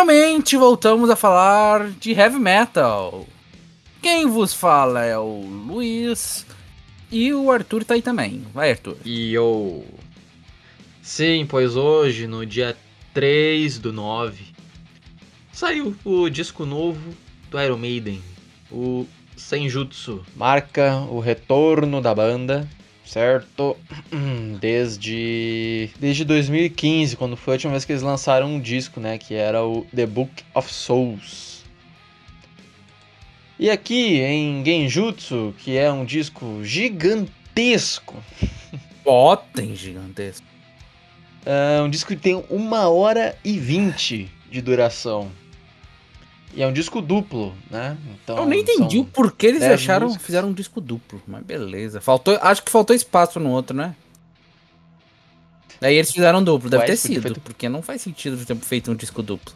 Finalmente voltamos a falar de heavy metal. Quem vos fala é o Luiz e o Arthur tá aí também. Vai, Arthur. E eu. Sim, pois hoje, no dia 3 do 9, saiu o disco novo do Iron Maiden, o Senjutsu. Marca o retorno da banda, certo? Desde desde 2015, quando foi a última vez que eles lançaram um disco, né, que era o The Book of Souls. E aqui em Genjutsu, que é um disco gigantesco. Potem gigantesco. É um disco que tem uma hora e vinte de duração. E é um disco duplo, né? Então, Eu nem entendi o porquê eles acharam, músicas. fizeram um disco duplo, mas beleza. Faltou, acho que faltou espaço no outro, né? Daí eles fizeram duplo, deve Ué, ter sido, feito... porque não faz sentido ter feito um disco duplo.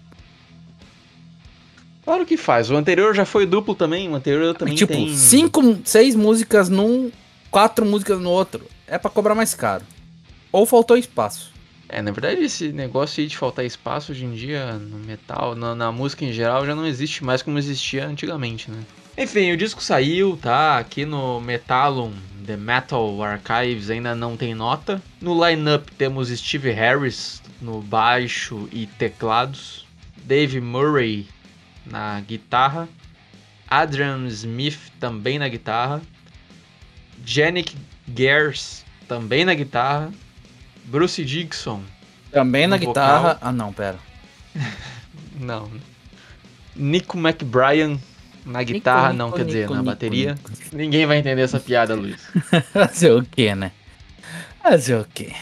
Claro que faz. O anterior já foi duplo também. O anterior também tipo, tem. cinco, seis músicas num, quatro músicas no outro. É para cobrar mais caro. Ou faltou espaço. É, na verdade, esse negócio aí de faltar espaço hoje em dia no metal, na, na música em geral, já não existe mais como existia antigamente, né? Enfim, o disco saiu, tá? Aqui no Metalum, The Metal Archives, ainda não tem nota. No lineup temos Steve Harris no baixo e teclados, Dave Murray na guitarra, Adrian Smith também na guitarra, Janik Gers também na guitarra, Bruce Dixon também na guitarra. Ah, não, pera. não. Nico McBrien na guitarra, Nico, não, Nico, quer dizer, Nico, na bateria. Ninguém vai entender essa piada, Luiz. Fazer o que, né? Fazer o que?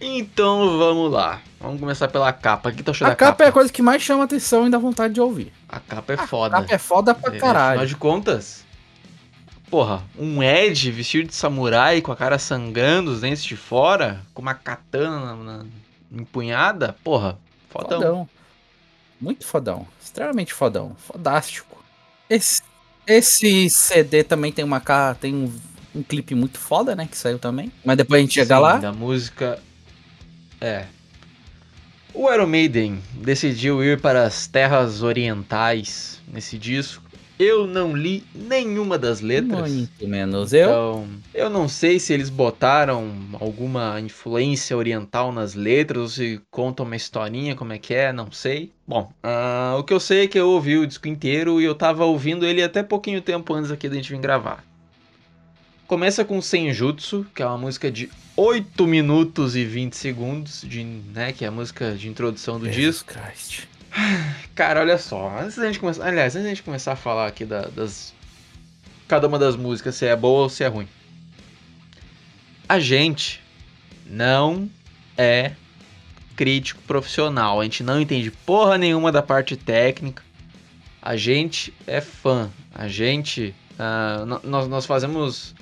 Então vamos lá. Vamos começar pela capa. Aqui tá A capa, capa é a coisa que mais chama atenção e dá vontade de ouvir. A capa é foda. A capa é foda pra é, caralho. Afinal de contas, porra, um Ed vestido de samurai com a cara sangrando, os dentes de fora, com uma katana na, na, empunhada, porra, fodão. fodão. Muito fodão. Extremamente fodão. Fodástico. Esse, esse CD também tem uma tem um, um clipe muito foda, né? Que saiu também. Mas depois a gente chega Sim, lá. Da música é. O Iron Maiden decidiu ir para as terras orientais nesse disco. Eu não li nenhuma das letras. Muito menos eu. Então, eu não sei se eles botaram alguma influência oriental nas letras ou se contam uma historinha, como é que é, não sei. Bom, uh, o que eu sei é que eu ouvi o disco inteiro e eu tava ouvindo ele até pouquinho tempo antes aqui da gente vir gravar. Começa com Senjutsu, que é uma música de 8 minutos e 20 segundos, de, né, que é a música de introdução do Jesus disco. Christ. Cara, olha só, antes da gente começar, aliás, antes da gente começar a falar aqui da, das cada uma das músicas, se é boa ou se é ruim. A gente não é crítico profissional, a gente não entende porra nenhuma da parte técnica. A gente é fã, a gente uh, nós, nós fazemos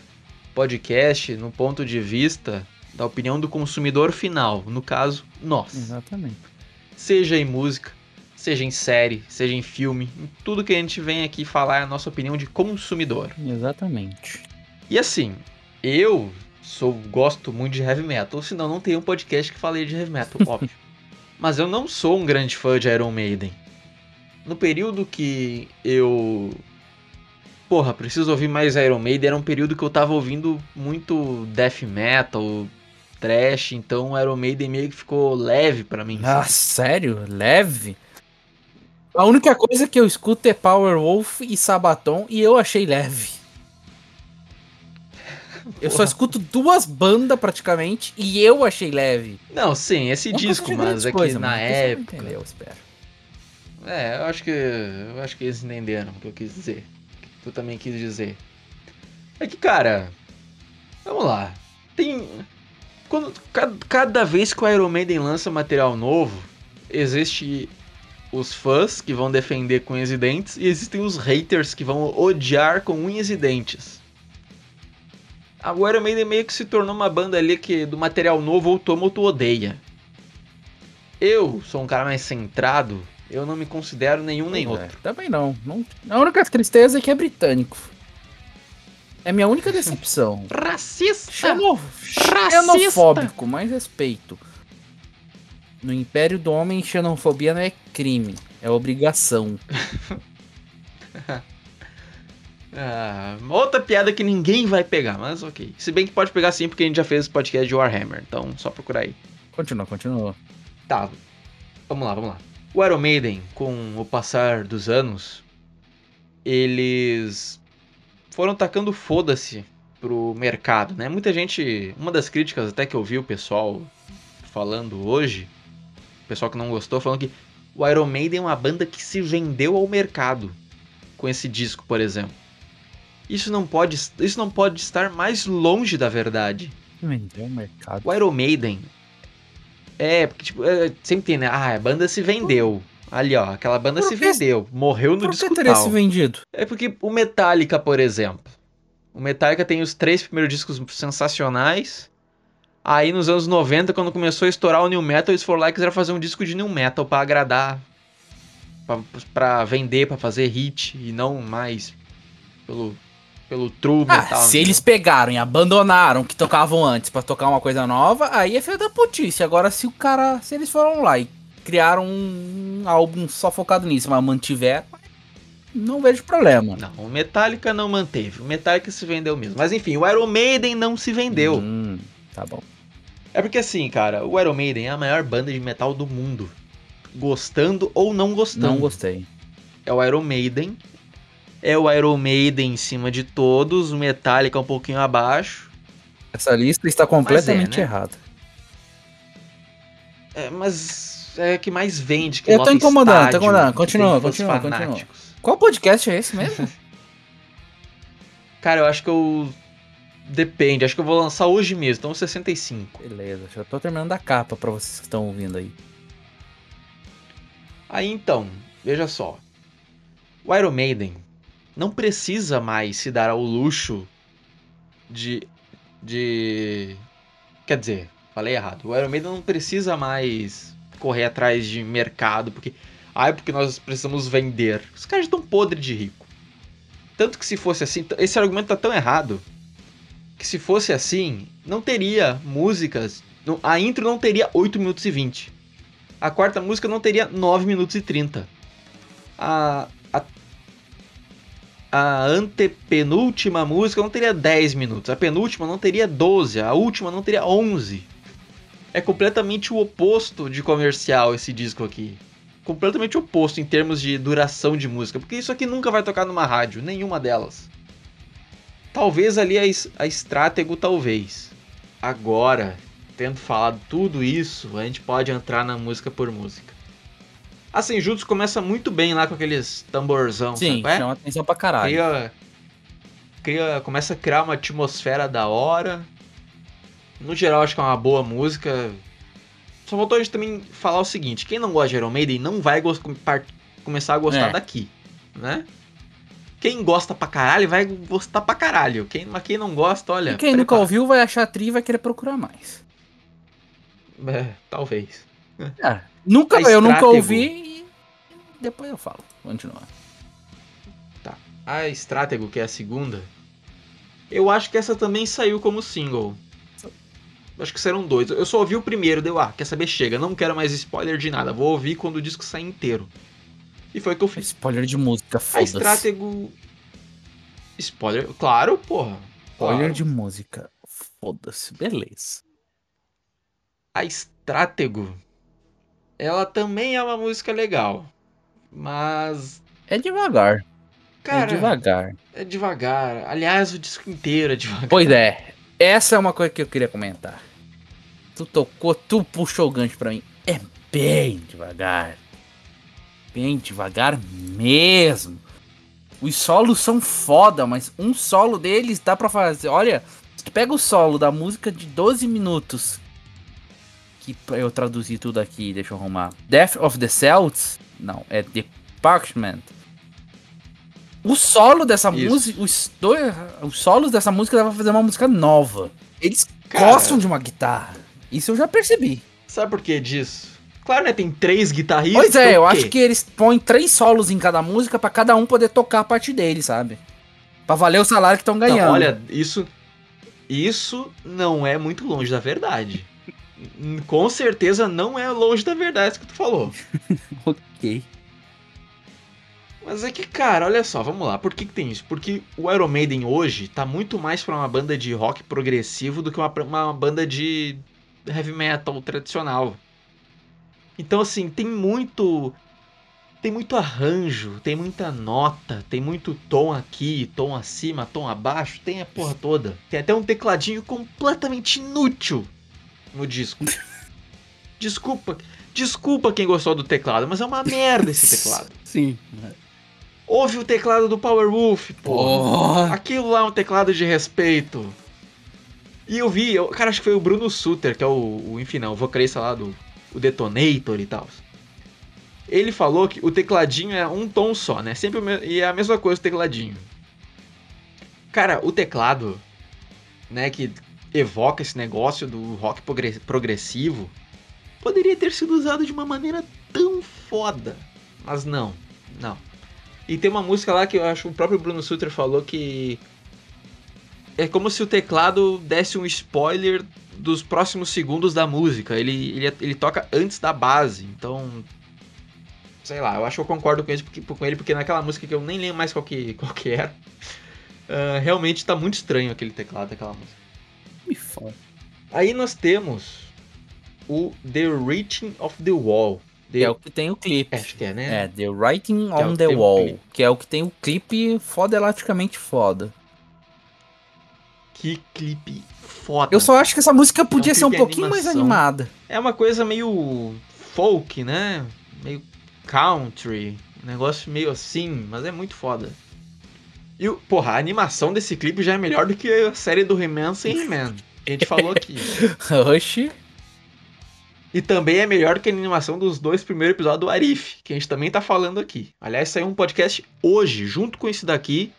podcast no ponto de vista da opinião do consumidor final, no caso, nós. Exatamente. Seja em música, seja em série, seja em filme, em tudo que a gente vem aqui falar é a nossa opinião de consumidor. Exatamente. E assim, eu sou gosto muito de heavy metal, senão não tem um podcast que falei de heavy metal, óbvio. Mas eu não sou um grande fã de Iron Maiden. No período que eu porra, preciso ouvir mais Iron Maiden. Era um período que eu tava ouvindo muito death metal, trash, então Iron Maiden meio que ficou leve para mim. Ah, sério? Leve? A única coisa que eu escuto é Power Wolf e Sabaton e eu achei leve. Eu só escuto duas bandas praticamente e eu achei leve. Não, sim, esse Não disco, mas é que na época. Entendeu, espero. É, eu acho que. Eu acho que eles entenderam o que eu quis dizer tu também quis dizer. É que, cara, vamos lá. Tem. Quando, cada, cada vez que o Iron Maiden lança material novo, existe os fãs que vão defender com unhas e dentes e existem os haters que vão odiar com unhas e dentes. Agora o Maiden meio que se tornou uma banda ali que do material novo ou toma ou tu odeia. Eu sou um cara mais centrado eu não me considero nenhum nem é, outro. Também não. não. A única tristeza é que é britânico. É minha única decepção. Racista! Xeno... Xenofóbico, mais respeito. No Império do Homem, xenofobia não é crime. É obrigação. ah, outra piada que ninguém vai pegar, mas ok. Se bem que pode pegar sim, porque a gente já fez podcast de Warhammer. Então, só procurar aí. Continua, continua. Tá. Vamos lá, vamos lá. O Iron Maiden, com o passar dos anos, eles foram tacando foda-se pro mercado, né? Muita gente, uma das críticas até que eu vi o pessoal falando hoje, o pessoal que não gostou, falando que o Iron Maiden é uma banda que se vendeu ao mercado com esse disco, por exemplo. Isso não pode, isso não pode estar mais longe da verdade. Vendeu ao mercado. O Iron Maiden é, porque tipo, é, sempre tem, né? Ah, a banda se vendeu. Ali, ó, aquela banda por se vendeu, morreu no por disco que teria se vendido? É porque o Metallica, por exemplo. O Metallica tem os três primeiros discos sensacionais. Aí nos anos 90, quando começou a estourar o New Metal, eles foram lá e quiseram fazer um disco de New Metal para agradar. Pra, pra vender, para fazer hit. E não mais pelo, pelo true ah, metal. Se né? eles pegaram e abandonaram o que tocavam antes para tocar uma coisa nova, aí é feio da putice. Agora, se o cara. Se eles foram lá e criaram um álbum só focado nisso, mas mantiver, não vejo problema. Não, o Metallica não manteve. O Metallica se vendeu mesmo. Mas enfim, o Iron Maiden não se vendeu. Hum, tá bom. É porque assim, cara, o Iron Maiden é a maior banda de metal do mundo. Gostando ou não gostando. Não gostei. É o Iron Maiden. É o Iron Maiden em cima de todos. O Metallica um pouquinho abaixo. Essa lista está completamente é, né? errada. É, mas é que mais vende. Que eu tô incomodando, estádio, tô incomodando. Continua, continua, continua. Qual podcast é esse mesmo? Cara, eu acho que eu. Depende, acho que eu vou lançar hoje mesmo, então 65. Beleza, já tô terminando a capa pra vocês que estão ouvindo aí. Aí então, veja só. O Iron Maiden não precisa mais se dar ao luxo de. de. Quer dizer, falei errado. O Iron Maiden não precisa mais correr atrás de mercado, porque. Ai, porque nós precisamos vender. Os caras estão podres de rico. Tanto que se fosse assim, esse argumento tá tão errado. Que se fosse assim, não teria músicas. A intro não teria 8 minutos e 20. A quarta música não teria 9 minutos e 30. A, a, a antepenúltima música não teria 10 minutos. A penúltima não teria 12. A última não teria 11 é completamente o oposto de comercial esse disco aqui. Completamente oposto em termos de duração de música, porque isso aqui nunca vai tocar numa rádio, nenhuma delas. Talvez ali a, a Stratego, talvez. Agora, tendo falado tudo isso, a gente pode entrar na música por música. Assim, Juntos começa muito bem lá com aqueles tamborzão, Sim, sabe? É? chama atenção pra caralho. Cria, cria, começa a criar uma atmosfera da hora. No geral, acho que é uma boa música. Só faltou a gente também falar o seguinte: quem não gosta de Iron Maiden não vai começar a gostar é. daqui, né? Quem gosta pra caralho vai gostar pra caralho. Quem, mas quem não gosta, olha. E quem prepara. nunca ouviu vai achar tri e vai querer procurar mais. É, talvez. É, nunca, eu nunca ouvi e depois eu falo. Continua. Tá. A Stratego, que é a segunda, eu acho que essa também saiu como single. Acho que serão dois. Eu só ouvi o primeiro, deu, ah, quer saber? Chega, não quero mais spoiler de nada. Vou ouvir quando o disco sair inteiro. E foi o que eu fiz. Spoiler de música, foda-se. A Stratego. Spoiler, claro, porra. Spoiler claro. de música, foda-se, beleza. A Stratego. Ela também é uma música legal. Mas. É devagar. É Cara, é devagar. É devagar. Aliás, o disco inteiro é devagar. Pois é. Essa é uma coisa que eu queria comentar. Tu tocou, tu puxou o gancho pra mim. É bem devagar. Bem devagar mesmo. Os solos são foda, mas um solo deles dá pra fazer. Olha, tu pega o solo da música de 12 minutos. Que eu traduzi tudo aqui, deixa eu arrumar. Death of the Celts? Não, é The Parchment. O solo dessa música, os, dois, os solos dessa música dá pra fazer uma música nova. Eles Cara, gostam de uma guitarra. Isso eu já percebi. Sabe por que disso? Claro, né? Tem três guitarristas. Pois é, eu acho que eles põem três solos em cada música para cada um poder tocar a parte dele, sabe? Pra valer o salário que estão ganhando. Não, olha, isso. Isso não é muito longe da verdade. Com certeza não é longe da verdade que tu falou. ok. Mas é que, cara, olha só, vamos lá. Por que, que tem isso? Porque o Iron Maiden hoje tá muito mais pra uma banda de rock progressivo do que uma, uma banda de heavy metal tradicional. Então, assim, tem muito. Tem muito arranjo, tem muita nota, tem muito tom aqui, tom acima, tom abaixo, tem a porra toda. Tem até um tecladinho completamente inútil no disco. Desculpa, desculpa quem gostou do teclado, mas é uma merda esse teclado. Sim. Ouve o teclado do Powerwolf, pô. Aquilo lá é um teclado de respeito. E eu vi, eu, cara, acho que foi o Bruno Suter, que é o, o enfim, não, o vocalista lá do o Detonator e tal. Ele falou que o tecladinho é um tom só, né? Sempre e é a mesma coisa o tecladinho. Cara, o teclado, né, que evoca esse negócio do rock progressivo, poderia ter sido usado de uma maneira tão foda. Mas não, não. E tem uma música lá que eu acho o próprio Bruno Sutter falou que é como se o teclado desse um spoiler dos próximos segundos da música. Ele, ele, ele toca antes da base, então. Sei lá, eu acho que eu concordo com, isso, porque, com ele, porque naquela música que eu nem lembro mais qual que, qual que era, uh, realmente tá muito estranho aquele teclado daquela música. Me foda. Aí nós temos o The Reaching of the Wall. The... Que é o que tem o clipe. Acho que é, né? É, The Writing on é the Wall. Que é o que tem o clipe foda elasticamente foda. Que clipe foda. Eu só acho que essa música podia é um ser um pouquinho mais animada. É uma coisa meio folk, né? Meio country. Um negócio meio assim, mas é muito foda. E, porra, a animação desse clipe já é melhor do que a série do He-Man sem He-Man. A gente falou aqui. Oxi. E também é melhor que a animação dos dois primeiros episódios do Arif, que a gente também tá falando aqui. Aliás, saiu um podcast hoje, junto com esse daqui,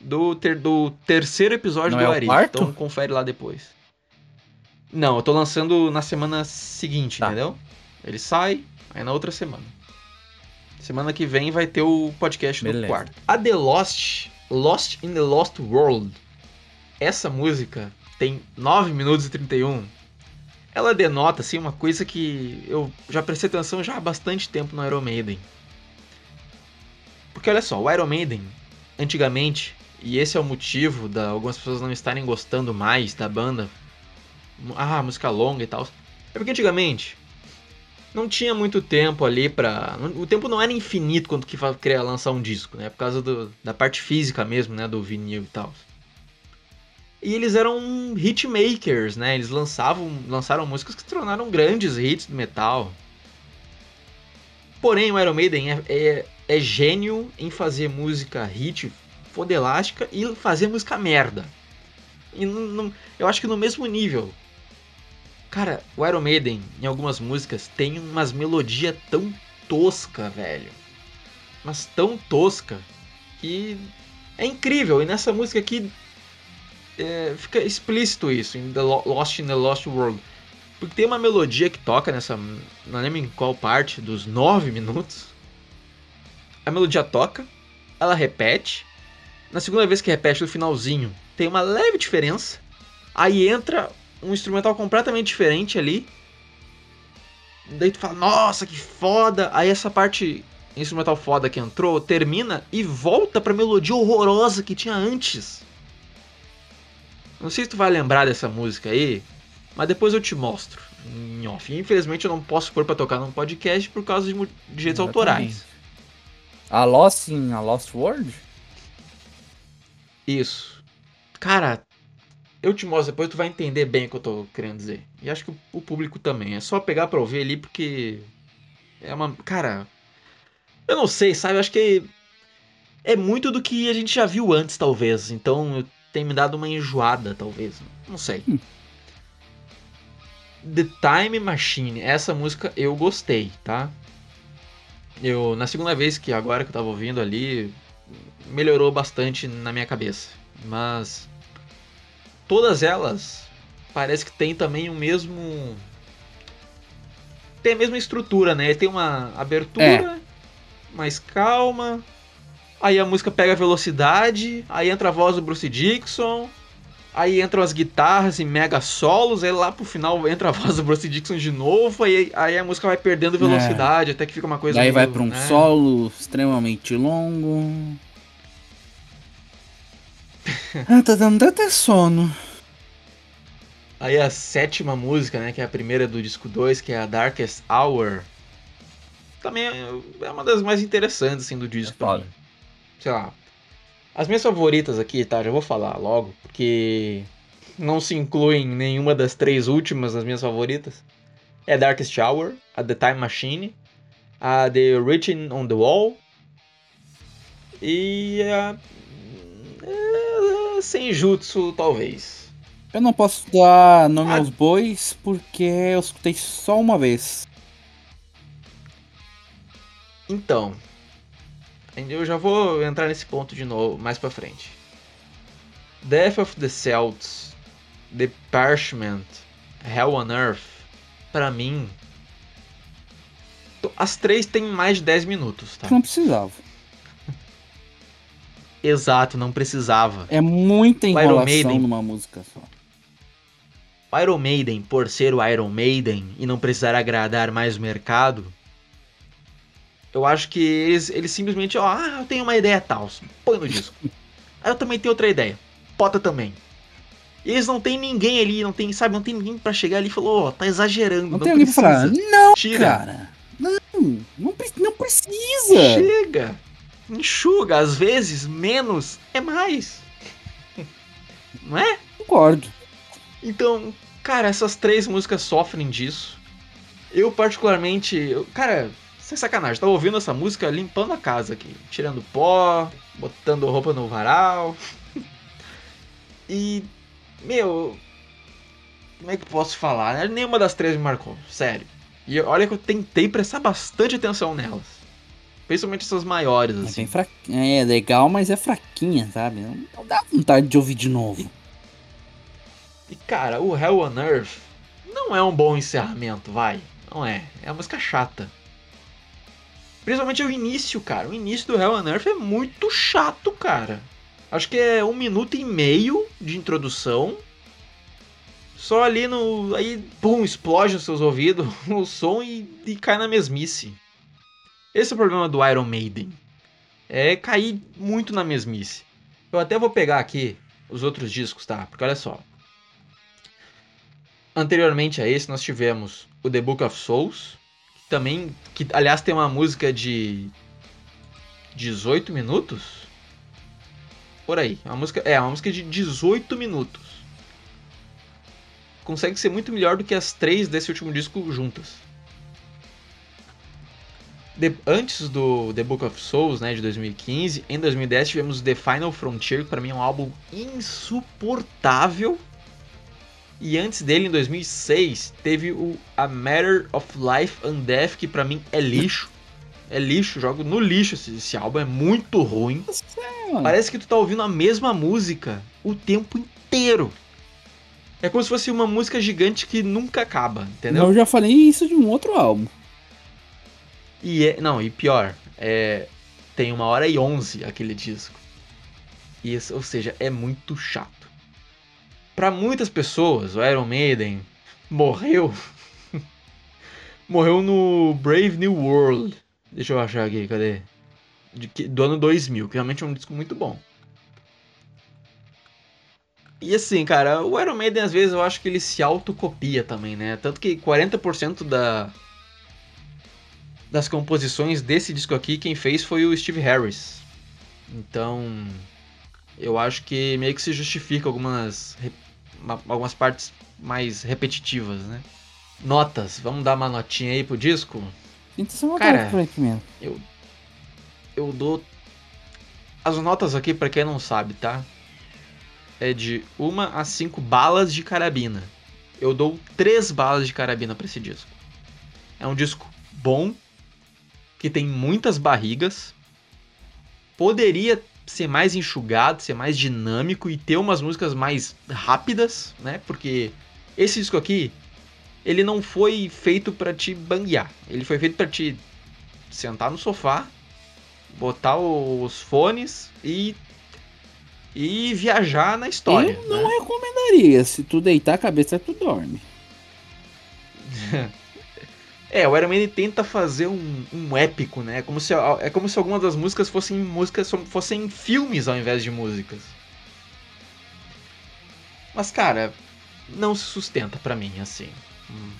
do, ter, do terceiro episódio Não do é Arif. Então confere lá depois. Não, eu tô lançando na semana seguinte, tá. entendeu? Ele sai, aí na outra semana. Semana que vem vai ter o podcast Beleza. do quarto. A The Lost, Lost in the Lost World. Essa música tem 9 minutos e 31 ela denota assim uma coisa que eu já prestei atenção já há bastante tempo no Iron Maiden. Porque olha só, o Iron Maiden, antigamente, e esse é o motivo de algumas pessoas não estarem gostando mais da banda, ah, música longa e tal, é porque antigamente não tinha muito tempo ali pra. O tempo não era infinito quando que queria lançar um disco, né? Por causa do, da parte física mesmo, né? Do vinil e tal. E eles eram hitmakers, né? Eles lançavam, lançaram músicas que se tornaram grandes hits do metal. Porém, o Iron Maiden é, é, é gênio em fazer música hit fodelástica e fazer música merda. E eu acho que no mesmo nível. Cara, o Iron Maiden, em algumas músicas, tem umas melodias tão tosca, velho. Mas tão tosca que é incrível. E nessa música aqui é, fica explícito isso em the Lost in the Lost World. Porque tem uma melodia que toca nessa. Não lembro em qual parte, dos nove minutos. A melodia toca, ela repete. Na segunda vez que repete, no finalzinho, tem uma leve diferença. Aí entra um instrumental completamente diferente ali. Daí tu fala, nossa, que foda! Aí essa parte instrumental foda que entrou termina e volta pra melodia horrorosa que tinha antes. Não sei se tu vai lembrar dessa música aí, mas depois eu te mostro. Infelizmente eu não posso pôr pra tocar num podcast por causa de direitos autorais. A Lost in a Lost World? Isso. Cara, eu te mostro depois, tu vai entender bem o que eu tô querendo dizer. E acho que o público também. É só pegar pra ouvir ali porque. É uma. Cara. Eu não sei, sabe? Eu acho que. É muito do que a gente já viu antes, talvez. Então tem me dado uma enjoada, talvez. Não sei. Hum. The Time Machine, essa música eu gostei, tá? Eu, na segunda vez que agora que eu tava ouvindo ali, melhorou bastante na minha cabeça. Mas todas elas parece que tem também o mesmo tem a mesma estrutura, né? Tem uma abertura é. mais calma, Aí a música pega velocidade, aí entra a voz do Bruce Dixon, Aí entram as guitarras e mega solos, aí lá pro final entra a voz do Bruce Dixon de novo, aí, aí a música vai perdendo velocidade, é. até que fica uma coisa. Aí meio, vai pra um né? solo extremamente longo. ah, tá dando até sono. Aí a sétima música, né, que é a primeira do disco 2, que é a Darkest Hour. Também é, é uma das mais interessantes, assim, do disco. É Sei lá, as minhas favoritas aqui, tá? Já vou falar logo, porque não se incluem nenhuma das três últimas das minhas favoritas. É Darkest Hour, a The Time Machine, a The Written on the Wall e a. É, Senjutsu, talvez. Eu não posso dar nome a... aos bois porque eu escutei só uma vez. Então, eu já vou entrar nesse ponto de novo mais pra frente. Death of the Celts, The Parchment, Hell on Earth, para mim, as três têm mais de 10 minutos, tá? Não precisava. Exato, não precisava. É muita enrolação Maiden, numa música só. O Iron Maiden, por ser o Iron Maiden e não precisar agradar mais o mercado, eu acho que eles, eles simplesmente, ó, ah, eu tenho uma ideia tal, põe no disco. Aí eu também tenho outra ideia, bota também. E eles não tem ninguém ali, não tem, sabe, não tem ninguém para chegar ali e falou, ó, oh, tá exagerando. Não, não tem precisa. alguém pra falar, não, Tira. cara. Não, não, não precisa. Chega. Enxuga, às vezes, menos é mais. Não é? Concordo. Então, cara, essas três músicas sofrem disso. Eu particularmente, eu, cara, sem sacanagem, tava ouvindo essa música limpando a casa aqui. Tirando pó, botando roupa no varal. e. Meu. Como é que eu posso falar? Né? Nenhuma das três me marcou, sério. E olha que eu tentei prestar bastante atenção nelas. Principalmente essas maiores, é assim. É, é legal, mas é fraquinha, sabe? Não dá vontade de ouvir de novo. E cara, o Hell on Earth não é um bom encerramento, vai. Não é. É uma música chata. Principalmente o início, cara. O início do Hell on Earth é muito chato, cara. Acho que é um minuto e meio de introdução. Só ali no. Aí, pum, explode os seus ouvidos o som e, e cai na mesmice. Esse é o problema do Iron Maiden. É cair muito na mesmice. Eu até vou pegar aqui os outros discos, tá? Porque olha só. Anteriormente a esse, nós tivemos o The Book of Souls, também, que aliás tem uma música de 18 minutos? Por aí. Uma música, é, uma música de 18 minutos. Consegue ser muito melhor do que as três desse último disco juntas. De, antes do The Book of Souls, né, de 2015, em 2010 tivemos The Final Frontier, que para mim é um álbum insuportável e antes dele, em 2006, teve o A Matter of Life and Death, que para mim é lixo. É lixo, jogo no lixo esse, esse álbum, é muito ruim. Parece que tu tá ouvindo a mesma música o tempo inteiro. É como se fosse uma música gigante que nunca acaba, entendeu? Eu já falei isso de um outro álbum. E é, não, e pior, é, tem uma hora e onze aquele disco. E, ou seja, é muito chato para muitas pessoas, o Iron Maiden morreu. morreu no Brave New World. Deixa eu achar aqui, cadê? De, do ano 2000, que realmente é um disco muito bom. E assim, cara, o Iron Maiden às vezes eu acho que ele se autocopia também, né? Tanto que 40% da das composições desse disco aqui quem fez foi o Steve Harris. Então, eu acho que meio que se justifica algumas, algumas partes mais repetitivas, né? Notas, vamos dar uma notinha aí pro disco? Então, Cara, mesmo. eu eu dou as notas aqui para quem não sabe, tá? É de uma a cinco balas de carabina. Eu dou três balas de carabina para esse disco. É um disco bom, que tem muitas barrigas. Poderia ser mais enxugado, ser mais dinâmico e ter umas músicas mais rápidas, né? Porque esse disco aqui, ele não foi feito para te banguear. Ele foi feito para te sentar no sofá, botar os fones e e viajar na história. Eu não né? recomendaria. Se tu deitar a cabeça, tu dorme. é, o Iron Man tenta fazer um, um épico, né? É como, se, é como se algumas das músicas fossem músicas fossem filmes ao invés de músicas. Mas, cara, não se sustenta para mim, assim. Hum,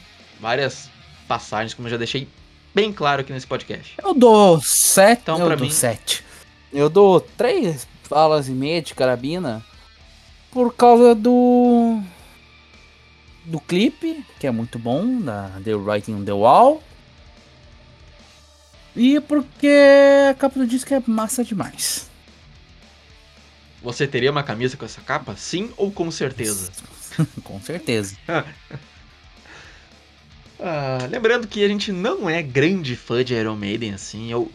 várias passagens, como eu já deixei bem claro aqui nesse podcast. Eu dou sete. Então, eu pra dou mim... sete. Eu dou três balas e meia de carabina por causa do do clipe, que é muito bom, da The Writing on the Wall. E porque a capa do disco é massa demais. Você teria uma camisa com essa capa? Sim ou com certeza? com certeza. ah, lembrando que a gente não é grande fã de Iron Maiden, assim. Eu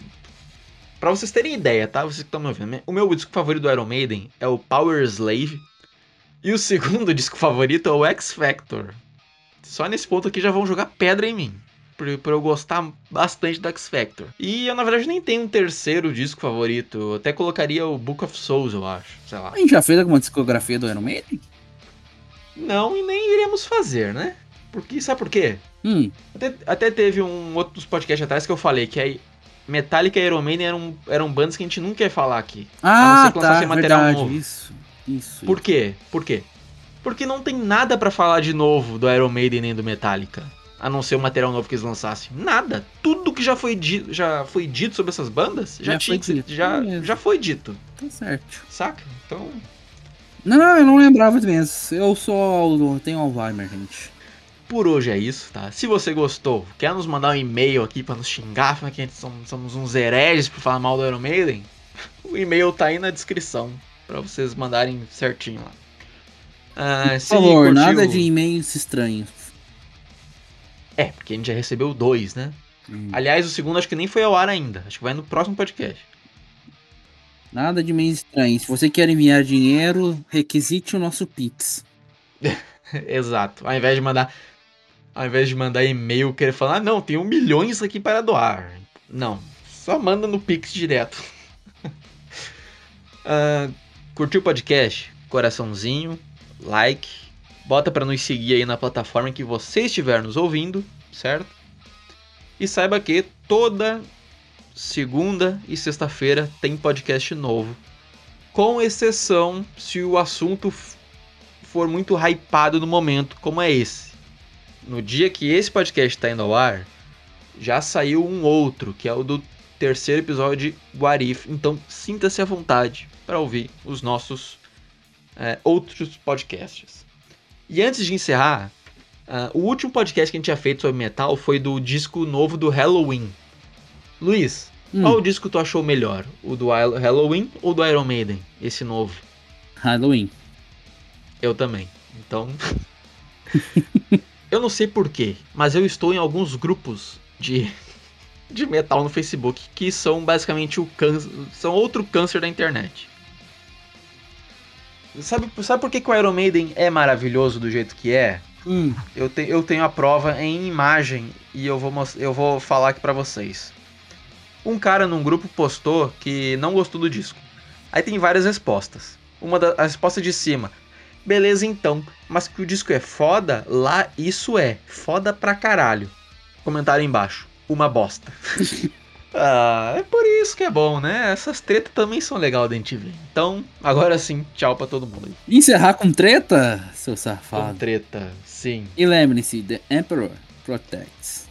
Pra vocês terem ideia, tá? Vocês que estão me ouvindo. O meu disco favorito do Iron Maiden é o Power Slave. E o segundo disco favorito é o X Factor. Só nesse ponto aqui já vão jogar pedra em mim. Pra eu gostar bastante do X Factor. E eu, na verdade, nem tenho um terceiro disco favorito. Eu até colocaria o Book of Souls, eu acho. Sei lá. A gente já fez alguma discografia do Iron Maiden? Não, e nem iremos fazer, né? Porque, sabe por quê? Hum. Até, até teve um outro podcast atrás que eu falei que aí Metallica e Iron Maiden eram, eram bandas que a gente nunca ia falar aqui. Ah, tá, material verdade, novo. Isso, isso. Por quê? Por quê? Porque não tem nada para falar de novo do Iron Maiden nem do Metallica. A não ser o material novo que eles lançassem. Nada. Tudo que já foi, di já foi dito sobre essas bandas já, já tinha foi dito. Já, já foi dito. Tá certo. Saca? Então. Não, não, eu não lembrava mesmo. Eu sou. Tenho Alzheimer, gente. Por hoje é isso, tá? Se você gostou, quer nos mandar um e-mail aqui para nos xingar, que a gente somos, somos uns hereges por falar mal do Iron Maiden, o e-mail tá aí na descrição para vocês mandarem certinho lá. Ah, por favor, curtiu... nada de e-mails estranhos. É, porque a gente já recebeu dois, né? Hum. Aliás, o segundo acho que nem foi ao ar ainda. Acho que vai no próximo podcast. Nada de e-mails estranhos. Se você quer enviar dinheiro, requisite o nosso Pix. Exato. Ao invés de mandar ao invés de mandar e-mail querer falar, ah, não, tenho milhões aqui para doar. Não, só manda no Pix direto. uh, curtiu o podcast? Coraçãozinho, like, bota para nos seguir aí na plataforma que você estiver nos ouvindo, certo? E saiba que toda segunda e sexta-feira tem podcast novo, com exceção se o assunto for muito hypado no momento, como é esse no dia que esse podcast está indo ao ar, já saiu um outro, que é o do terceiro episódio de Guarif. Então sinta-se à vontade para ouvir os nossos é, outros podcasts. E antes de encerrar, uh, o último podcast que a gente tinha feito sobre metal foi do disco novo do Halloween. Luiz, hum. qual disco tu achou melhor? O do Halloween ou do Iron Maiden? Esse novo? Halloween. Eu também. Então. Eu não sei porquê, mas eu estou em alguns grupos de, de metal no Facebook que são basicamente o câncer. São outro câncer da internet. Sabe, sabe por que, que o Iron Maiden é maravilhoso do jeito que é? Hum. Eu, te, eu tenho a prova em imagem e eu vou, eu vou falar aqui pra vocês. Um cara num grupo postou que não gostou do disco. Aí tem várias respostas. Uma das respostas de cima. Beleza então, mas que o disco é foda, lá isso é. Foda pra caralho. Comentário embaixo. Uma bosta. ah, é por isso que é bom, né? Essas tretas também são legal da gente ver. Então, agora sim, tchau pra todo mundo. Encerrar com treta, seu safado? Com treta, sim. E lembre-se, The Emperor Protects.